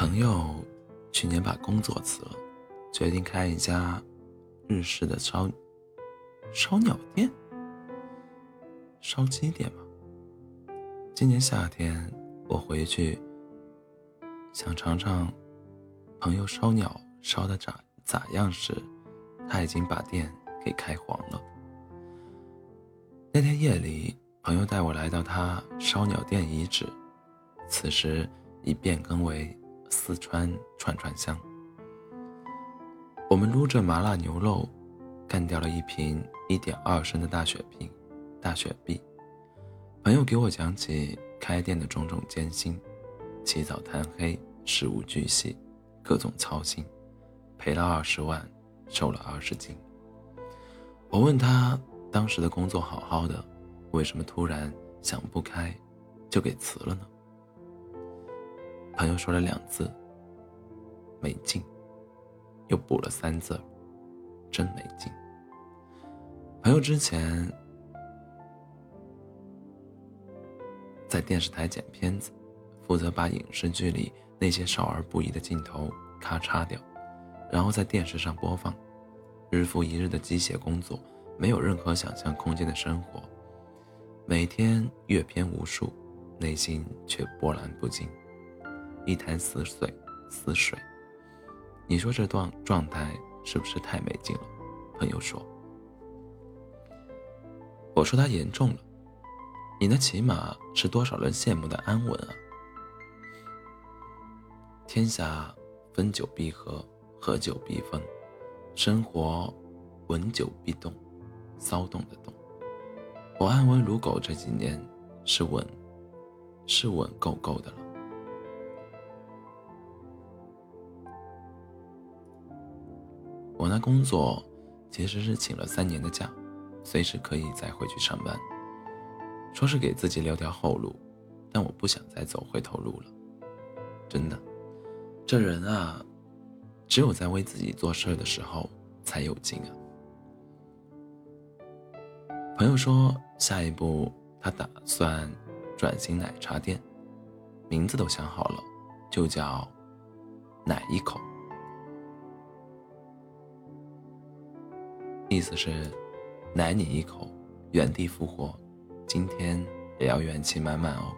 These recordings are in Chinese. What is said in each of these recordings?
朋友去年把工作辞了，决定开一家日式的烧烧鸟店、烧鸡店嘛。今年夏天我回去，想尝尝朋友烧鸟烧的咋咋样时，他已经把店给开黄了。那天夜里，朋友带我来到他烧鸟店遗址，此时已变更为。四川串串香，我们撸着麻辣牛肉，干掉了一瓶一点二升的大雪碧。大雪碧，朋友给我讲起开店的种种艰辛：起早贪黑，事无巨细，各种操心，赔了二十万，瘦了二十斤。我问他，当时的工作好好的，为什么突然想不开，就给辞了呢？朋友说了两字：“没劲。”又补了三字：“真没劲。”朋友之前在电视台剪片子，负责把影视剧里那些少儿不宜的镜头咔嚓掉，然后在电视上播放。日复一日的机械工作，没有任何想象空间的生活，每天阅片无数，内心却波澜不惊。一潭死水，死水。你说这段状态是不是太没劲了？朋友说。我说他严重了。你那起码是多少人羡慕的安稳啊！天下分久必合，合久必分，生活稳久必动，骚动的动。我安稳如狗这几年是稳，是稳够够的了。那工作其实是请了三年的假，随时可以再回去上班。说是给自己留条后路，但我不想再走回头路了。真的，这人啊，只有在为自己做事的时候才有劲啊。朋友说，下一步他打算转型奶茶店，名字都想好了，就叫“奶一口”。意思是，奶你一口，原地复活，今天也要元气满满哦。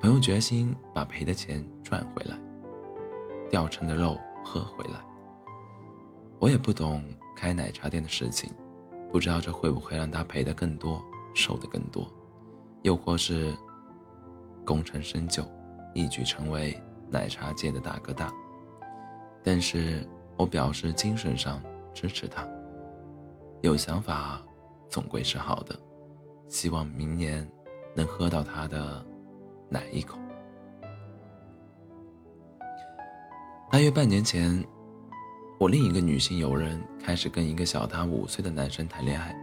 朋友决心把赔的钱赚回来，掉成的肉喝回来。我也不懂开奶茶店的事情，不知道这会不会让他赔的更多，瘦的更多，又或是功成身就，一举成为奶茶界的大哥大。但是我表示精神上支持他。有想法，总归是好的。希望明年能喝到他的奶一口。大约半年前，我另一个女性友人开始跟一个小她五岁的男生谈恋爱。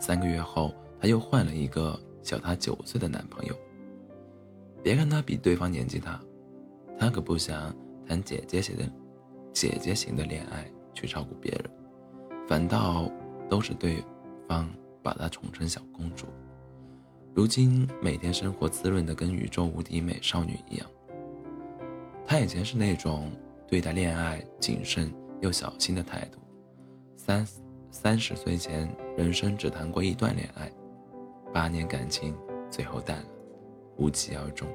三个月后，她又换了一个小她九岁的男朋友。别看她比对方年纪大，她可不想谈姐姐型的姐姐型的恋爱去照顾别人，反倒。都是对方把她宠成小公主，如今每天生活滋润的跟宇宙无敌美少女一样。她以前是那种对待恋爱谨慎又小心的态度，三三十岁前人生只谈过一段恋爱，八年感情最后淡了，无疾而终。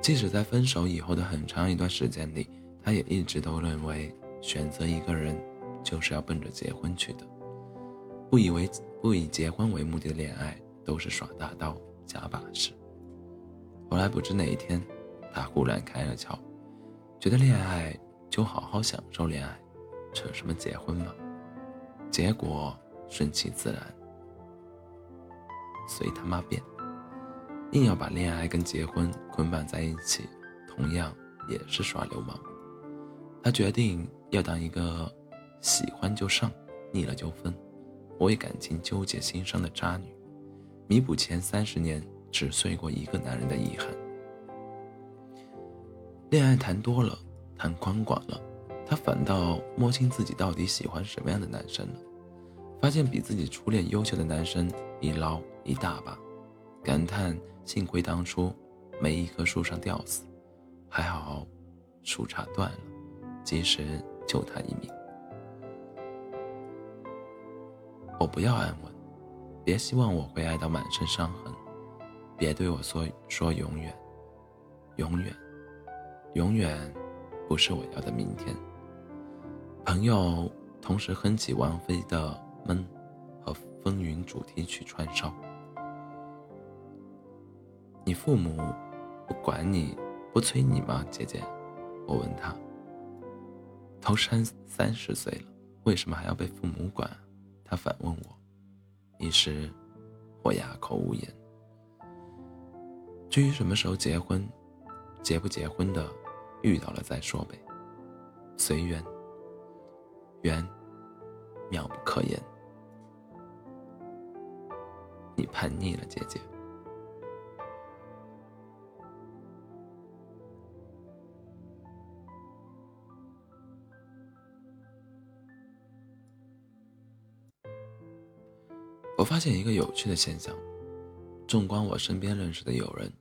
即使在分手以后的很长一段时间里，她也一直都认为选择一个人就是要奔着结婚去的。不以为不以结婚为目的的恋爱都是耍大刀假把式。后来不知哪一天，他忽然开了窍，觉得恋爱就好好享受恋爱，扯什么结婚嘛？结果顺其自然，随他妈便，硬要把恋爱跟结婚捆绑在一起，同样也是耍流氓。他决定要当一个喜欢就上，腻了就分。我为感情纠结心伤的渣女，弥补前三十年只睡过一个男人的遗憾。恋爱谈多了，谈宽广了，她反倒摸清自己到底喜欢什么样的男生了。发现比自己初恋优秀的男生一捞一大把，感叹幸亏当初没一棵树上吊死，还好树杈断了，及时救他一命。我不要安稳，别希望我会爱到满身伤痕，别对我说说永远，永远，永远，不是我要的明天。朋友同时哼起王菲的《闷》和《风云》主题曲串烧。你父母不管你不催你吗，姐姐？我问他。都三三十岁了，为什么还要被父母管？他反问我。一时，我哑口无言。至于什么时候结婚，结不结婚的，遇到了再说呗。随缘。缘，妙不可言。你叛逆了，姐姐。我发现一个有趣的现象：纵观我身边认识的友人，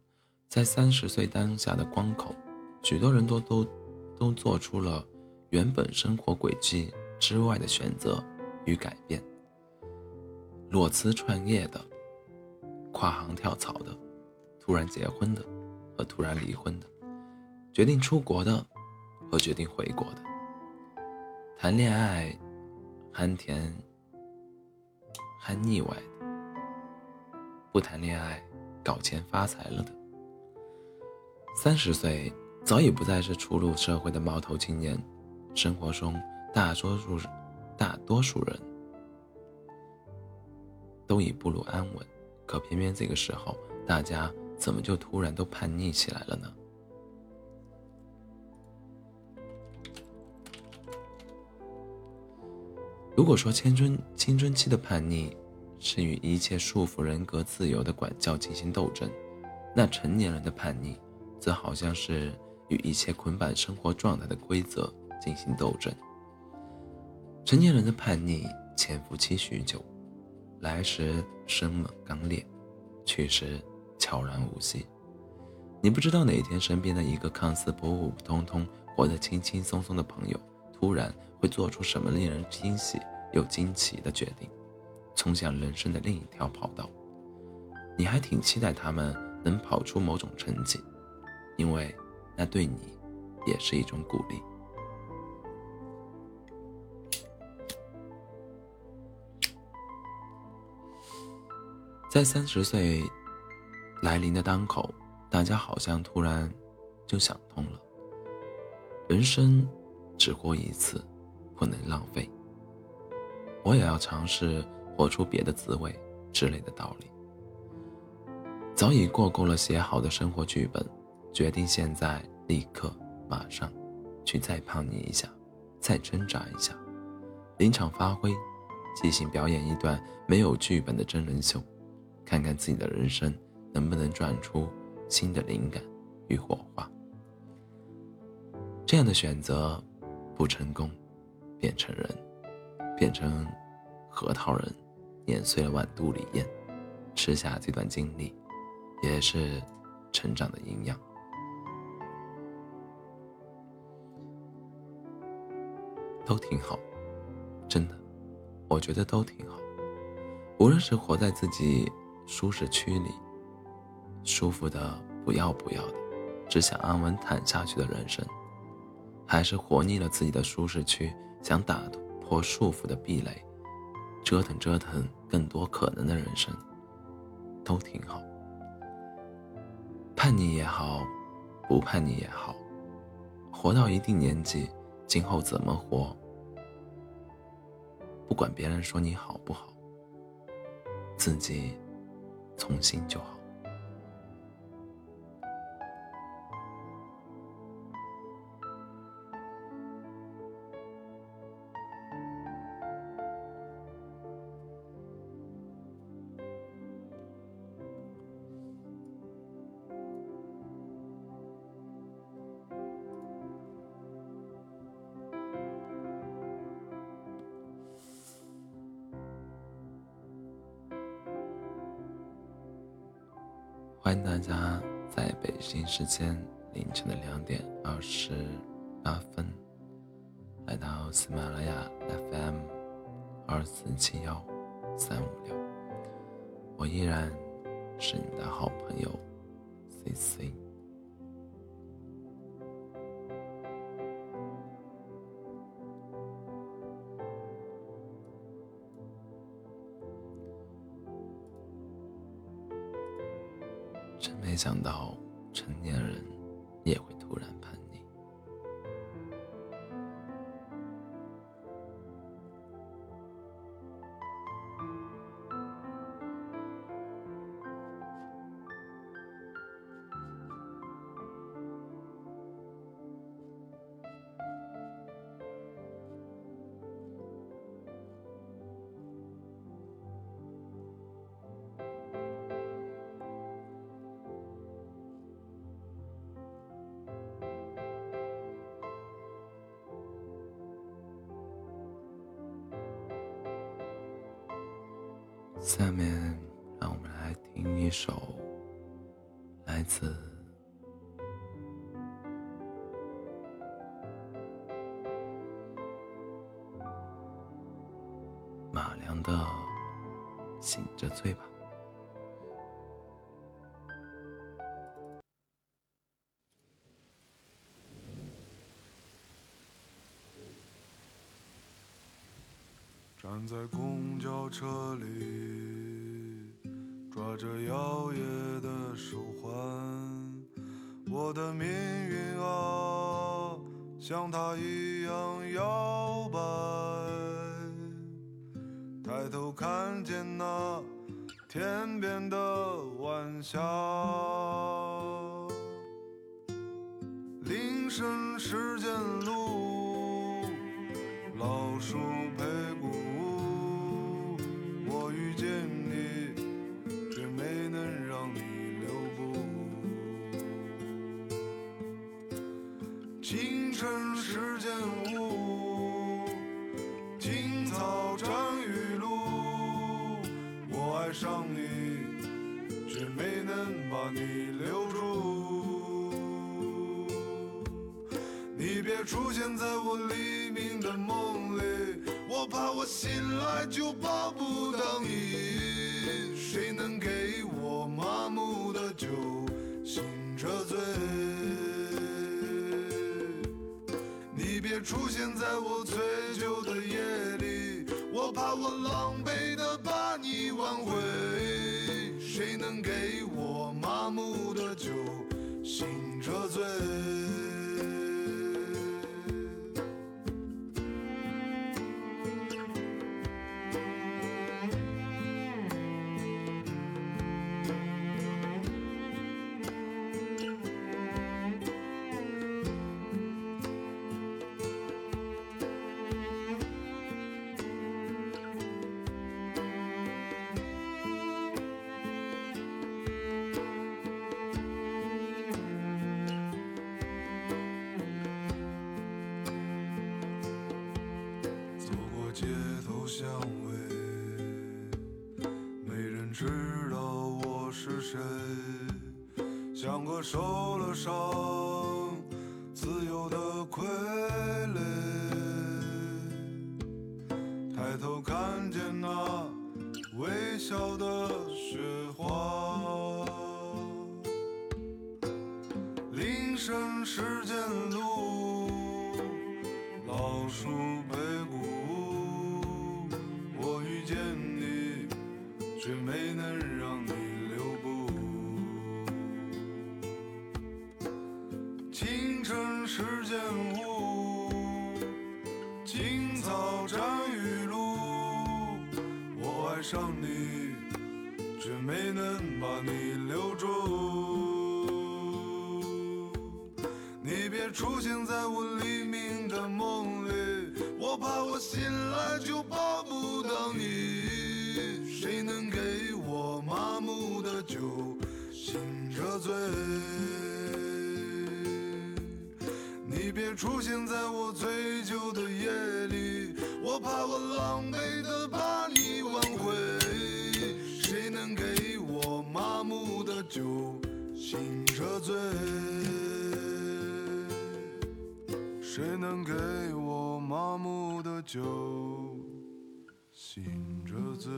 在三十岁当下的关口，许多人都都都做出了原本生活轨迹之外的选择与改变。裸辞创业的，跨行跳槽的，突然结婚的，和突然离婚的，决定出国的，和决定回国的，谈恋爱，酣甜。还腻歪的，不谈恋爱，搞钱发财了的。三十岁早已不再是初入社会的毛头青年，生活中大多数大多数人都已步入安稳，可偏偏这个时候，大家怎么就突然都叛逆起来了呢？如果说青春青春期的叛逆是与一切束缚人格自由的管教进行斗争，那成年人的叛逆，则好像是与一切捆绑生活状态的规则进行斗争。成年人的叛逆潜伏期许久，来时生猛刚烈，去时悄然无息。你不知道哪天身边的一个看似普普通通、活得轻轻松松的朋友，突然。会做出什么令人惊喜又惊奇的决定，冲向人生的另一条跑道？你还挺期待他们能跑出某种成绩，因为那对你也是一种鼓励。在三十岁来临的当口，大家好像突然就想通了：人生只活一次。不能浪费，我也要尝试活出别的滋味之类的道理。早已过够了写好的生活剧本，决定现在立刻马上去再叛逆一下，再挣扎一下，临场发挥，即兴表演一段没有剧本的真人秀，看看自己的人生能不能转出新的灵感与火花。这样的选择不成功。变成人，变成核桃仁，碾碎了碗肚里咽，吃下这段经历，也是成长的营养。都挺好，真的，我觉得都挺好。无论是活在自己舒适区里，舒服的不要不要的，只想安稳躺下去的人生，还是活腻了自己的舒适区。想打破束缚的壁垒，折腾折腾更多可能的人生，都挺好。叛逆也好，不叛逆也好，活到一定年纪，今后怎么活，不管别人说你好不好，自己从心就好。欢迎大家在北京时间凌晨的两点二十八分，来到喜马拉雅 FM 二四七幺三五六，我依然是你的好朋友 C C。真没想到，成年人也会突然叛逆。下面，让我们来听一首来自马良的《醒着醉吧》。站在公交车里，抓着摇曳的手环，我的命运啊，像它一样摇摆。抬头看见那天边的晚霞，铃声时间路，老树清晨时间雾，青草沾雨露。我爱上你，却没能把你留住。你别出现在我黎明的梦里。我怕我醒来就抱不到你，谁能给我麻木的酒醒着醉？出现在我醉酒的夜里，我怕我狼狈的把你挽回，谁能给我麻木的酒醒着醉？受了伤、自由的傀儡。抬头看见那微笑的雪花，铃声时间路。老树上你，却没能把你留住。你别出现在我黎明的梦里，我怕我醒来就抱不到你。谁能给我麻木的酒醒着醉？你别出现在我醉酒的夜里，我怕我狼狈的把你挽回。谁能给我麻木的酒醒着醉？谁能给我麻木的酒，醒着醉？